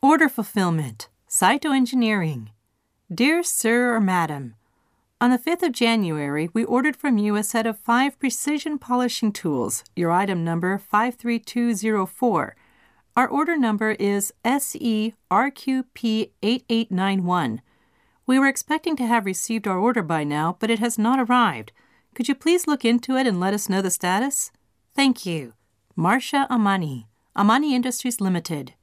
Order fulfillment, Saito Engineering. Dear Sir or Madam, on the 5th of January, we ordered from you a set of five precision polishing tools, your item number 53204. Our order number is SERQP8891. We were expecting to have received our order by now, but it has not arrived. Could you please look into it and let us know the status? Thank you. Marcia Amani, Amani Industries Limited.